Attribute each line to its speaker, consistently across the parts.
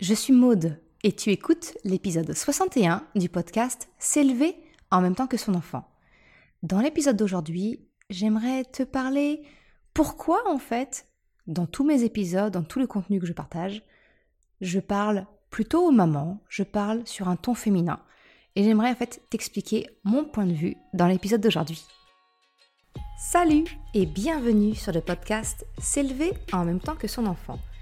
Speaker 1: je suis Maude et tu écoutes l'épisode 61 du podcast S'élever en même temps que son enfant. Dans l'épisode d'aujourd'hui, j'aimerais te parler pourquoi en fait, dans tous mes épisodes, dans tout le contenu que je partage, je parle plutôt aux mamans, je parle sur un ton féminin. Et j'aimerais en fait t'expliquer mon point de vue dans l'épisode d'aujourd'hui. Salut et bienvenue sur le podcast S'élever en même temps que son enfant.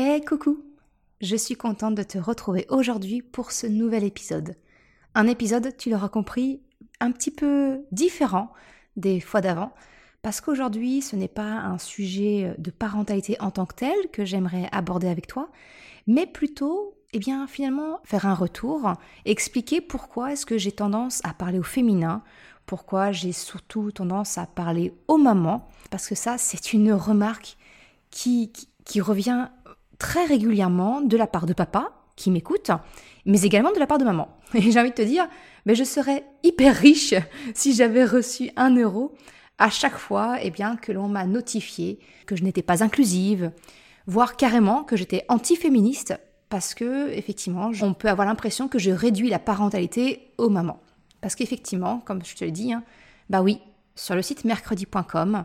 Speaker 1: Eh coucou Je suis contente de te retrouver aujourd'hui pour ce nouvel épisode. Un épisode, tu l'auras compris, un petit peu différent des fois d'avant, parce qu'aujourd'hui ce n'est pas un sujet de parentalité en tant que tel que j'aimerais aborder avec toi, mais plutôt eh bien finalement faire un retour, expliquer pourquoi est-ce que j'ai tendance à parler au féminin, pourquoi j'ai surtout tendance à parler aux mamans, parce que ça c'est une remarque qui, qui, revient très régulièrement de la part de papa qui m'écoute, mais également de la part de maman. Et j'ai envie de te dire, mais je serais hyper riche si j'avais reçu un euro à chaque fois eh bien, que l'on m'a notifié que je n'étais pas inclusive, voire carrément que j'étais anti-féministe parce que effectivement, on peut avoir l'impression que je réduis la parentalité aux mamans. Parce qu'effectivement, comme je te l'ai dit, hein, bah oui, sur le site mercredi.com,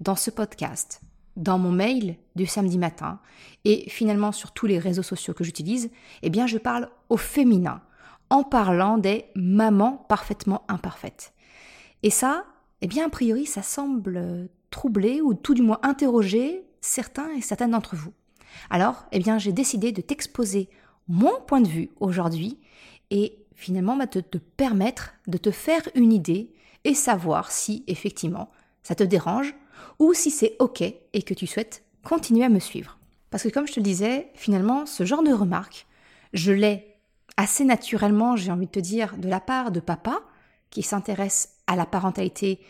Speaker 1: dans ce podcast, dans mon mail du samedi matin et finalement sur tous les réseaux sociaux que j'utilise, eh bien je parle au féminin en parlant des mamans parfaitement imparfaites. Et ça, eh bien a priori, ça semble troubler ou tout du moins interroger certains et certaines d'entre vous. Alors, eh bien, j'ai décidé de t'exposer mon point de vue aujourd'hui et finalement bah, te permettre de te faire une idée et savoir si effectivement ça te dérange ou si c'est ok et que tu souhaites continuer à me suivre. Parce que comme je te le disais, finalement, ce genre de remarque, je l'ai assez naturellement, j'ai envie de te dire, de la part de papa qui s'intéresse à la parentalité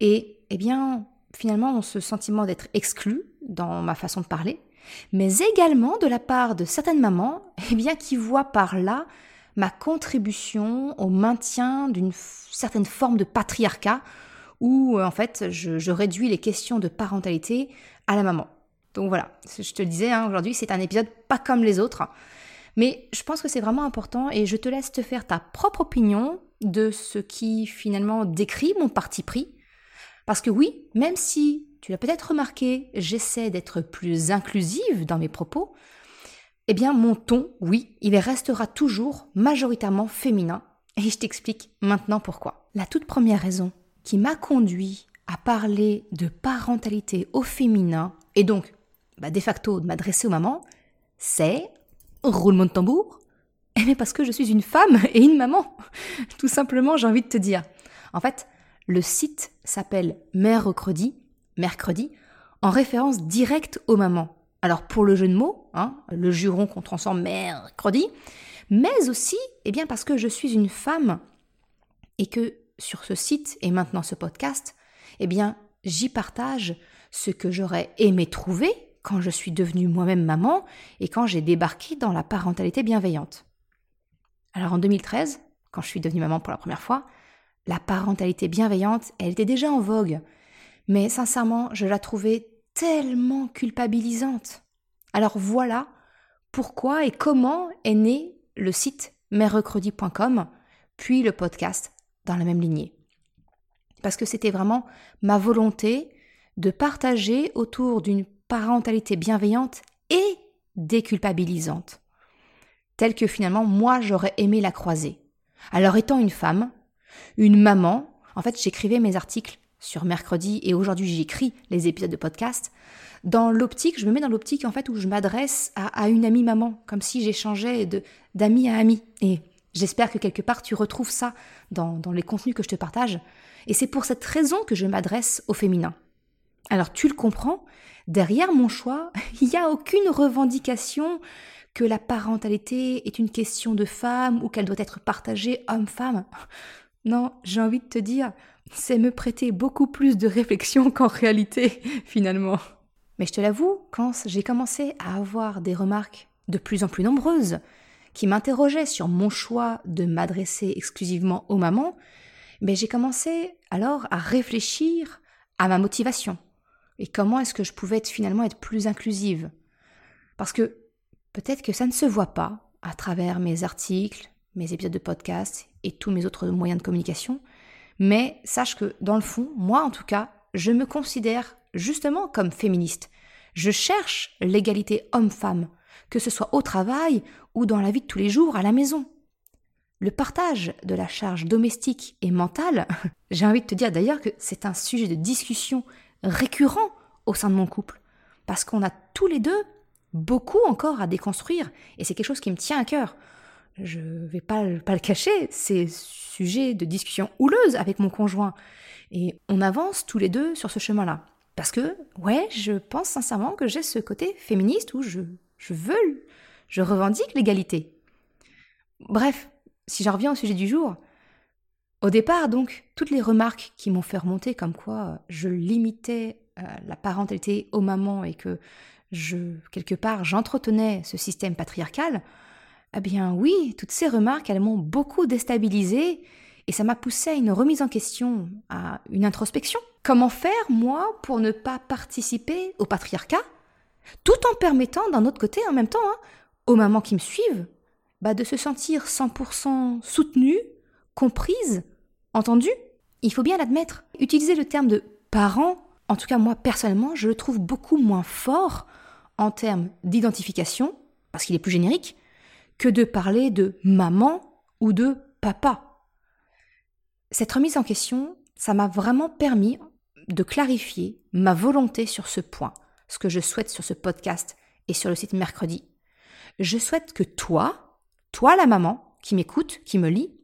Speaker 1: et, eh bien, finalement, ce sentiment d'être exclu dans ma façon de parler, mais également de la part de certaines mamans, eh bien, qui voient par là ma contribution au maintien d'une certaine forme de patriarcat où, euh, en fait, je, réduis les questions de parentalité à la maman. Donc voilà, je te le disais, hein, aujourd'hui, c'est un épisode pas comme les autres. Mais je pense que c'est vraiment important et je te laisse te faire ta propre opinion de ce qui finalement décrit mon parti pris. Parce que oui, même si tu l'as peut-être remarqué, j'essaie d'être plus inclusive dans mes propos, eh bien mon ton, oui, il restera toujours majoritairement féminin. Et je t'explique maintenant pourquoi. La toute première raison qui m'a conduit à parler de parentalité au féminin, et donc bah, de facto de m'adresser aux mamans, c'est roulement de tambour. Eh bien parce que je suis une femme et une maman. Tout simplement, j'ai envie de te dire. En fait, le site s'appelle Mercredi mercredi, en référence directe aux mamans. Alors pour le jeu de mots, hein, le juron qu'on transforme mercredi, mais aussi eh bien parce que je suis une femme et que sur ce site et maintenant ce podcast, eh bien j'y partage ce que j'aurais aimé trouver quand je suis devenue moi-même maman et quand j'ai débarqué dans la parentalité bienveillante. Alors en 2013, quand je suis devenue maman pour la première fois, la parentalité bienveillante, elle était déjà en vogue mais sincèrement, je la trouvais tellement culpabilisante. Alors voilà pourquoi et comment est né le site mercredi.com, puis le podcast la même lignée. Parce que c'était vraiment ma volonté de partager autour d'une parentalité bienveillante et déculpabilisante, telle que finalement moi j'aurais aimé la croiser. Alors étant une femme, une maman, en fait j'écrivais mes articles sur mercredi et aujourd'hui j'écris les épisodes de podcast, dans l'optique, je me mets dans l'optique en fait où je m'adresse à, une amie maman, comme si j'échangeais de d'ami à ami. Et j'espère que quelque part tu retrouves ça dans, les contenus que je te partage. Et c'est pour cette raison que je m'adresse au féminin. Alors tu le comprends, derrière mon choix, il n'y a aucune revendication que la parentalité est une question de femme ou qu'elle doit être partagée homme-femme. Non, j'ai envie de te dire, c'est me prêter beaucoup plus de réflexion qu'en réalité, finalement. Mais je te l'avoue, quand j'ai commencé à avoir des remarques de plus en plus nombreuses, qui m'interrogeaient sur mon choix de m'adresser exclusivement aux mamans, mais ben, j'ai commencé alors à réfléchir à ma motivation et comment est-ce que je pouvais être, finalement être plus inclusive. Parce que peut-être que ça ne se voit pas à travers mes articles, mes épisodes de podcast et tous mes autres moyens de communication, mais sache que dans le fond, moi en tout cas, je me considère justement comme féministe. Je cherche l'égalité homme-femme, que ce soit au travail ou dans la vie de tous les jours à la maison. Le partage de la charge domestique et mentale, j'ai envie de te dire d'ailleurs que c'est un sujet de discussion récurrent au sein de mon couple, parce qu'on a tous les deux beaucoup encore à déconstruire, et c'est quelque chose qui me tient à cœur. Je vais pas, pas le cacher, c'est sujet de discussion houleuse avec mon conjoint, et on avance tous les deux sur ce chemin-là. Parce que, ouais, je pense sincèrement que j'ai ce côté féministe où je, je veux, je revendique l'égalité. Bref, si j'en reviens au sujet du jour, au départ, donc, toutes les remarques qui m'ont fait remonter comme quoi je limitais euh, la parentalité aux mamans et que je, quelque part, j'entretenais ce système patriarcal, eh bien oui, toutes ces remarques, elles m'ont beaucoup déstabilisée et ça m'a poussé à une remise en question, à une introspection. Comment faire, moi, pour ne pas participer au patriarcat, tout en permettant, d'un autre côté, en même temps, hein, aux mamans qui me suivent, bah, de se sentir 100% soutenue, comprise, entendue. Il faut bien l'admettre. Utiliser le terme de parent, en tout cas moi personnellement, je le trouve beaucoup moins fort en termes d'identification, parce qu'il est plus générique, que de parler de maman ou de papa. Cette remise en question, ça m'a vraiment permis de clarifier ma volonté sur ce point, ce que je souhaite sur ce podcast et sur le site mercredi. Je souhaite que toi, toi la maman qui m'écoute, qui me lit,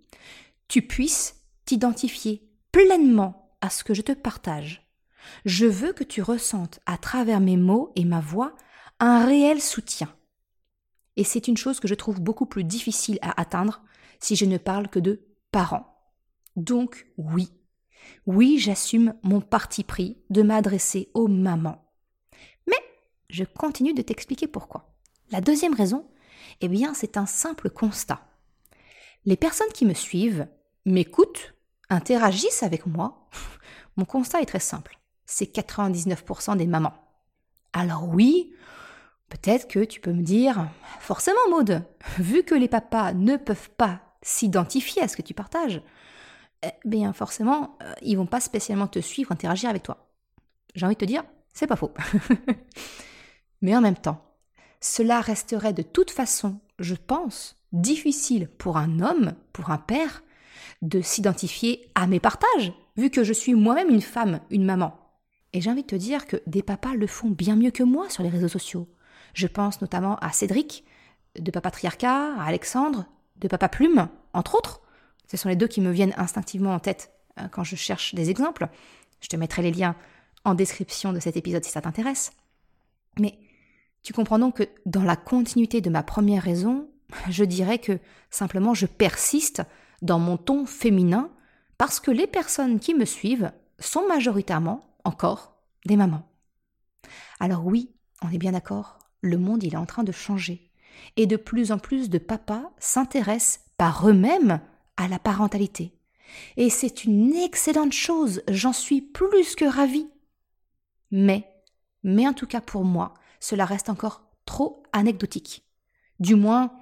Speaker 1: tu puisses t'identifier pleinement à ce que je te partage. Je veux que tu ressentes à travers mes mots et ma voix un réel soutien. Et c'est une chose que je trouve beaucoup plus difficile à atteindre si je ne parle que de parents. Donc oui, oui, j'assume mon parti pris de m'adresser aux mamans. Mais je continue de t'expliquer pourquoi. La deuxième raison, eh bien, c'est un simple constat. Les personnes qui me suivent, m'écoutent, interagissent avec moi. Mon constat est très simple. C'est 99% des mamans. Alors oui, peut-être que tu peux me dire, forcément Maude, vu que les papas ne peuvent pas s'identifier à ce que tu partages, eh bien forcément, euh, ils vont pas spécialement te suivre, interagir avec toi. J'ai envie de te dire, c'est pas faux. Mais en même temps, cela resterait de toute façon, je pense, difficile pour un homme, pour un père, de s'identifier à mes partages, vu que je suis moi-même une femme, une maman. Et j'ai envie de te dire que des papas le font bien mieux que moi sur les réseaux sociaux. Je pense notamment à Cédric, de Papa Triarcat, à Alexandre, de Papa Plume, entre autres. Ce sont les deux qui me viennent instinctivement en tête euh, quand je cherche des exemples. Je te mettrai les liens en description de cet épisode si ça t'intéresse. Mais tu comprends donc que dans la continuité de ma première raison, je dirais que simplement je persiste dans mon ton féminin parce que les personnes qui me suivent sont majoritairement encore des mamans. Alors oui, on est bien d'accord, le monde il est en train de changer et de plus en plus de papas s'intéressent par eux-mêmes à la parentalité. Et c'est une excellente chose, j'en suis plus que ravie. Mais, mais en tout cas pour moi, cela reste encore trop anecdotique. Du moins,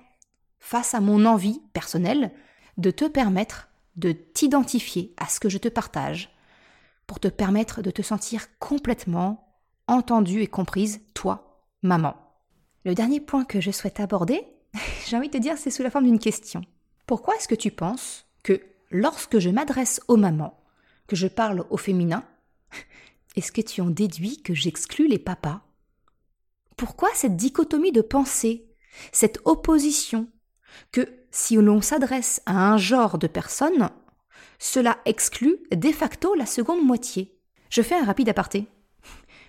Speaker 1: face à mon envie personnelle de te permettre de t'identifier à ce que je te partage, pour te permettre de te sentir complètement entendue et comprise, toi, maman. Le dernier point que je souhaite aborder, j'ai envie de te dire, c'est sous la forme d'une question. Pourquoi est-ce que tu penses que lorsque je m'adresse aux mamans, que je parle au féminin, est-ce que tu en déduis que j'exclus les papas pourquoi cette dichotomie de pensée, cette opposition, que si l'on s'adresse à un genre de personnes, cela exclut de facto la seconde moitié? Je fais un rapide aparté.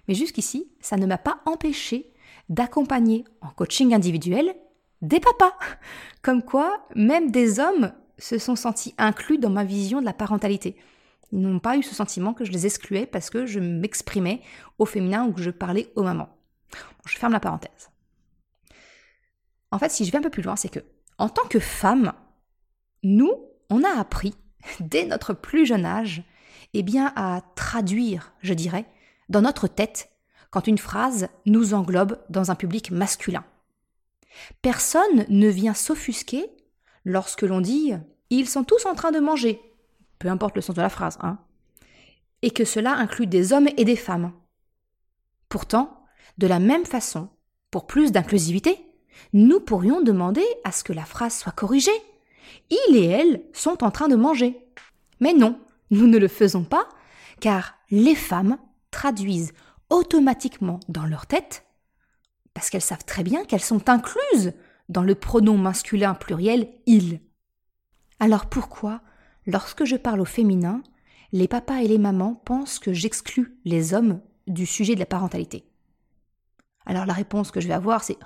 Speaker 1: Mais jusqu'ici, ça ne m'a pas empêché d'accompagner en coaching individuel des papas. Comme quoi, même des hommes se sont sentis inclus dans ma vision de la parentalité. Ils n'ont pas eu ce sentiment que je les excluais parce que je m'exprimais au féminin ou que je parlais aux mamans. Je ferme la parenthèse. En fait, si je vais un peu plus loin, c'est que, en tant que femme, nous, on a appris, dès notre plus jeune âge, eh bien, à traduire, je dirais, dans notre tête, quand une phrase nous englobe dans un public masculin. Personne ne vient s'offusquer lorsque l'on dit ils sont tous en train de manger, peu importe le sens de la phrase, hein, et que cela inclut des hommes et des femmes. Pourtant, de la même façon, pour plus d'inclusivité, nous pourrions demander à ce que la phrase soit corrigée. Il et elle sont en train de manger. Mais non, nous ne le faisons pas, car les femmes traduisent automatiquement dans leur tête, parce qu'elles savent très bien qu'elles sont incluses dans le pronom masculin pluriel il. Alors pourquoi, lorsque je parle au féminin, les papas et les mamans pensent que j'exclus les hommes du sujet de la parentalité? Alors la réponse que je vais avoir, c'est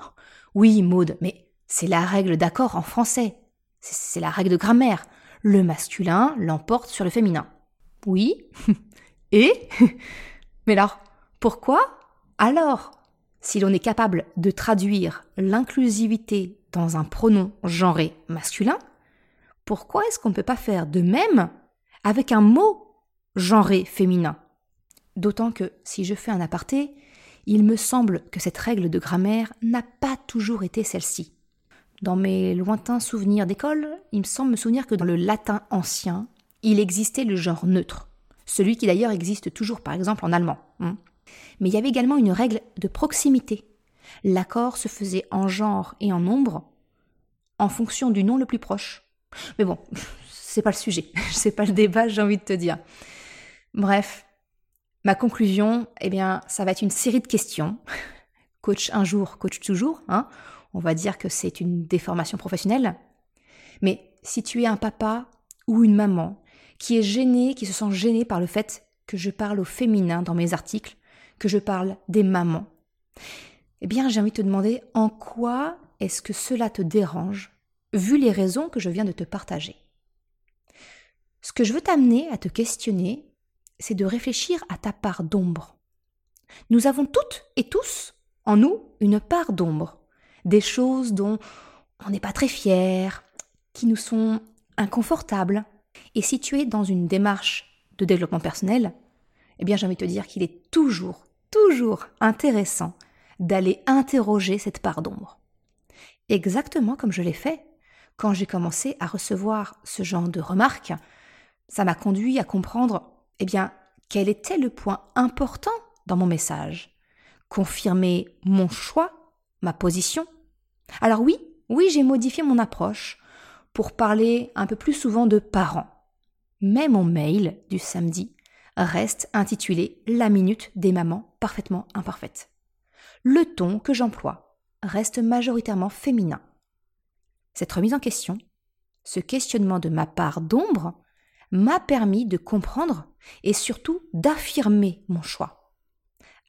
Speaker 1: Oui, Maude, mais c'est la règle d'accord en français. C'est la règle de grammaire. Le masculin l'emporte sur le féminin. Oui. et Mais alors, pourquoi? Alors, si l'on est capable de traduire l'inclusivité dans un pronom genré masculin, pourquoi est-ce qu'on ne peut pas faire de même avec un mot genré féminin? D'autant que, si je fais un aparté, il me semble que cette règle de grammaire n'a pas toujours été celle-ci. Dans mes lointains souvenirs d'école, il me semble me souvenir que dans le latin ancien, il existait le genre neutre, celui qui d'ailleurs existe toujours par exemple en allemand. Hein. Mais il y avait également une règle de proximité. L'accord se faisait en genre et en nombre en fonction du nom le plus proche. Mais bon, c'est pas le sujet, c'est pas le débat, j'ai envie de te dire. Bref, ma conclusion, eh bien, ça va être une série de questions. Coach un jour, coach toujours, hein. On va dire que c'est une déformation professionnelle. Mais si tu es un papa ou une maman qui est gêné, qui se sent gêné par le fait que je parle au féminin dans mes articles, que je parle des mamans, eh bien, j'ai envie de te demander en quoi est-ce que cela te dérange vu les raisons que je viens de te partager? Ce que je veux t'amener à te questionner, c'est de réfléchir à ta part d'ombre. Nous avons toutes et tous en nous une part d'ombre, des choses dont on n'est pas très fier, qui nous sont inconfortables. Et si tu es dans une démarche de développement personnel, eh bien j'ai envie de te dire qu'il est toujours, toujours intéressant d'aller interroger cette part d'ombre. Exactement comme je l'ai fait quand j'ai commencé à recevoir ce genre de remarques, ça m'a conduit à comprendre, eh bien, quel était le point important dans mon message? Confirmer mon choix, ma position? Alors oui, oui, j'ai modifié mon approche pour parler un peu plus souvent de parents. Mais mon mail du samedi reste intitulé La minute des mamans parfaitement imparfaites. Le ton que j'emploie reste majoritairement féminin. Cette remise en question, ce questionnement de ma part d'ombre, m'a permis de comprendre et surtout d'affirmer mon choix.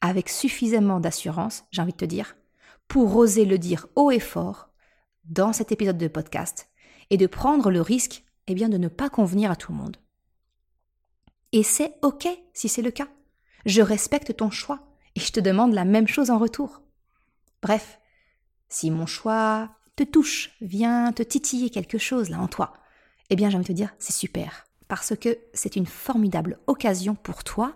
Speaker 1: Avec suffisamment d'assurance, j'ai envie de te dire, pour oser le dire haut et fort dans cet épisode de podcast et de prendre le risque eh bien, de ne pas convenir à tout le monde. Et c'est OK si c'est le cas. Je respecte ton choix et je te demande la même chose en retour. Bref, si mon choix te touche, vient te titiller quelque chose là en toi, eh bien j'ai envie de te dire, c'est super. Parce que c'est une formidable occasion pour toi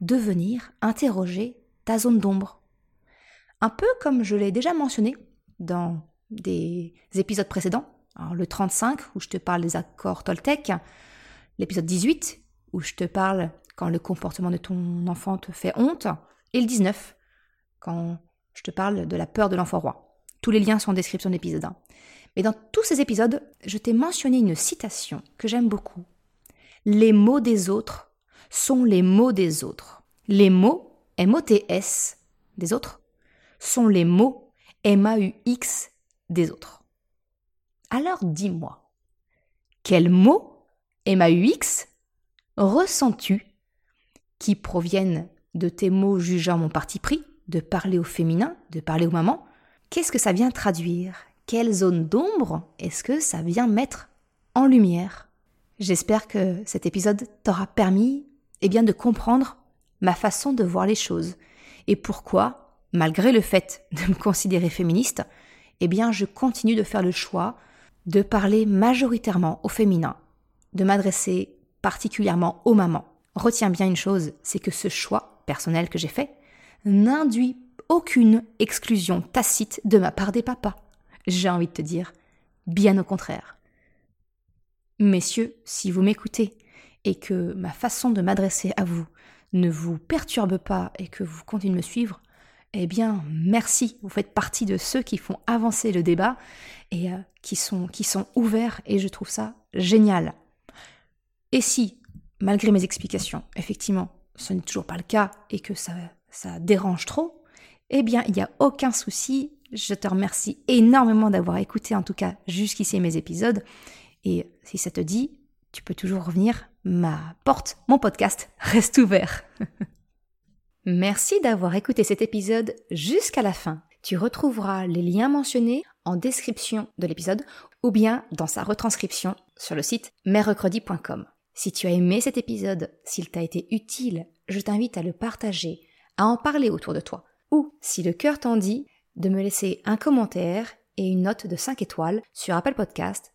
Speaker 1: de venir interroger ta zone d'ombre. Un peu comme je l'ai déjà mentionné dans des épisodes précédents, le 35 où je te parle des accords Toltec, l'épisode 18 où je te parle quand le comportement de ton enfant te fait honte, et le 19 quand je te parle de la peur de l'enfant roi. Tous les liens sont en description de l'épisode 1. Mais dans tous ces épisodes, je t'ai mentionné une citation que j'aime beaucoup. Les mots des autres sont les mots des autres. Les mots, M-O-T-S, des autres, sont les mots M-A-U-X des autres. Alors dis-moi, quels mots M-A-U-X ressens-tu qui proviennent de tes mots jugeant mon parti pris, de parler au féminin, de parler aux mamans, Qu'est-ce que ça vient traduire? Quelle zone d'ombre est-ce que ça vient mettre en lumière? J'espère que cet épisode t'aura permis eh bien, de comprendre ma façon de voir les choses et pourquoi, malgré le fait de me considérer féministe, eh bien, je continue de faire le choix de parler majoritairement au féminin, de m'adresser particulièrement aux mamans. Retiens bien une chose, c'est que ce choix personnel que j'ai fait n'induit aucune exclusion tacite de ma part des papas. J'ai envie de te dire, bien au contraire. Messieurs, si vous m'écoutez et que ma façon de m'adresser à vous ne vous perturbe pas et que vous continuez de me suivre, eh bien, merci. Vous faites partie de ceux qui font avancer le débat et euh, qui, sont, ouverts et je trouve ça génial. Et si, malgré mes explications, effectivement, ce n'est toujours pas le cas et que ça, ça dérange trop, eh bien, il n'y a aucun souci. Je te remercie énormément d'avoir écouté, en tout cas, jusqu'ici mes épisodes. Et si ça te dit, tu peux toujours revenir. Ma porte, mon podcast reste ouvert. Merci d'avoir écouté cet épisode jusqu'à la fin. Tu retrouveras les liens mentionnés en description de l'épisode ou bien dans sa retranscription sur le site merrecredi.com. Si tu as aimé cet épisode, s'il t'a été utile, je t'invite à le partager, à en parler autour de toi, ou, si le cœur t'en dit, de me laisser un commentaire et une note de 5 étoiles sur Apple Podcast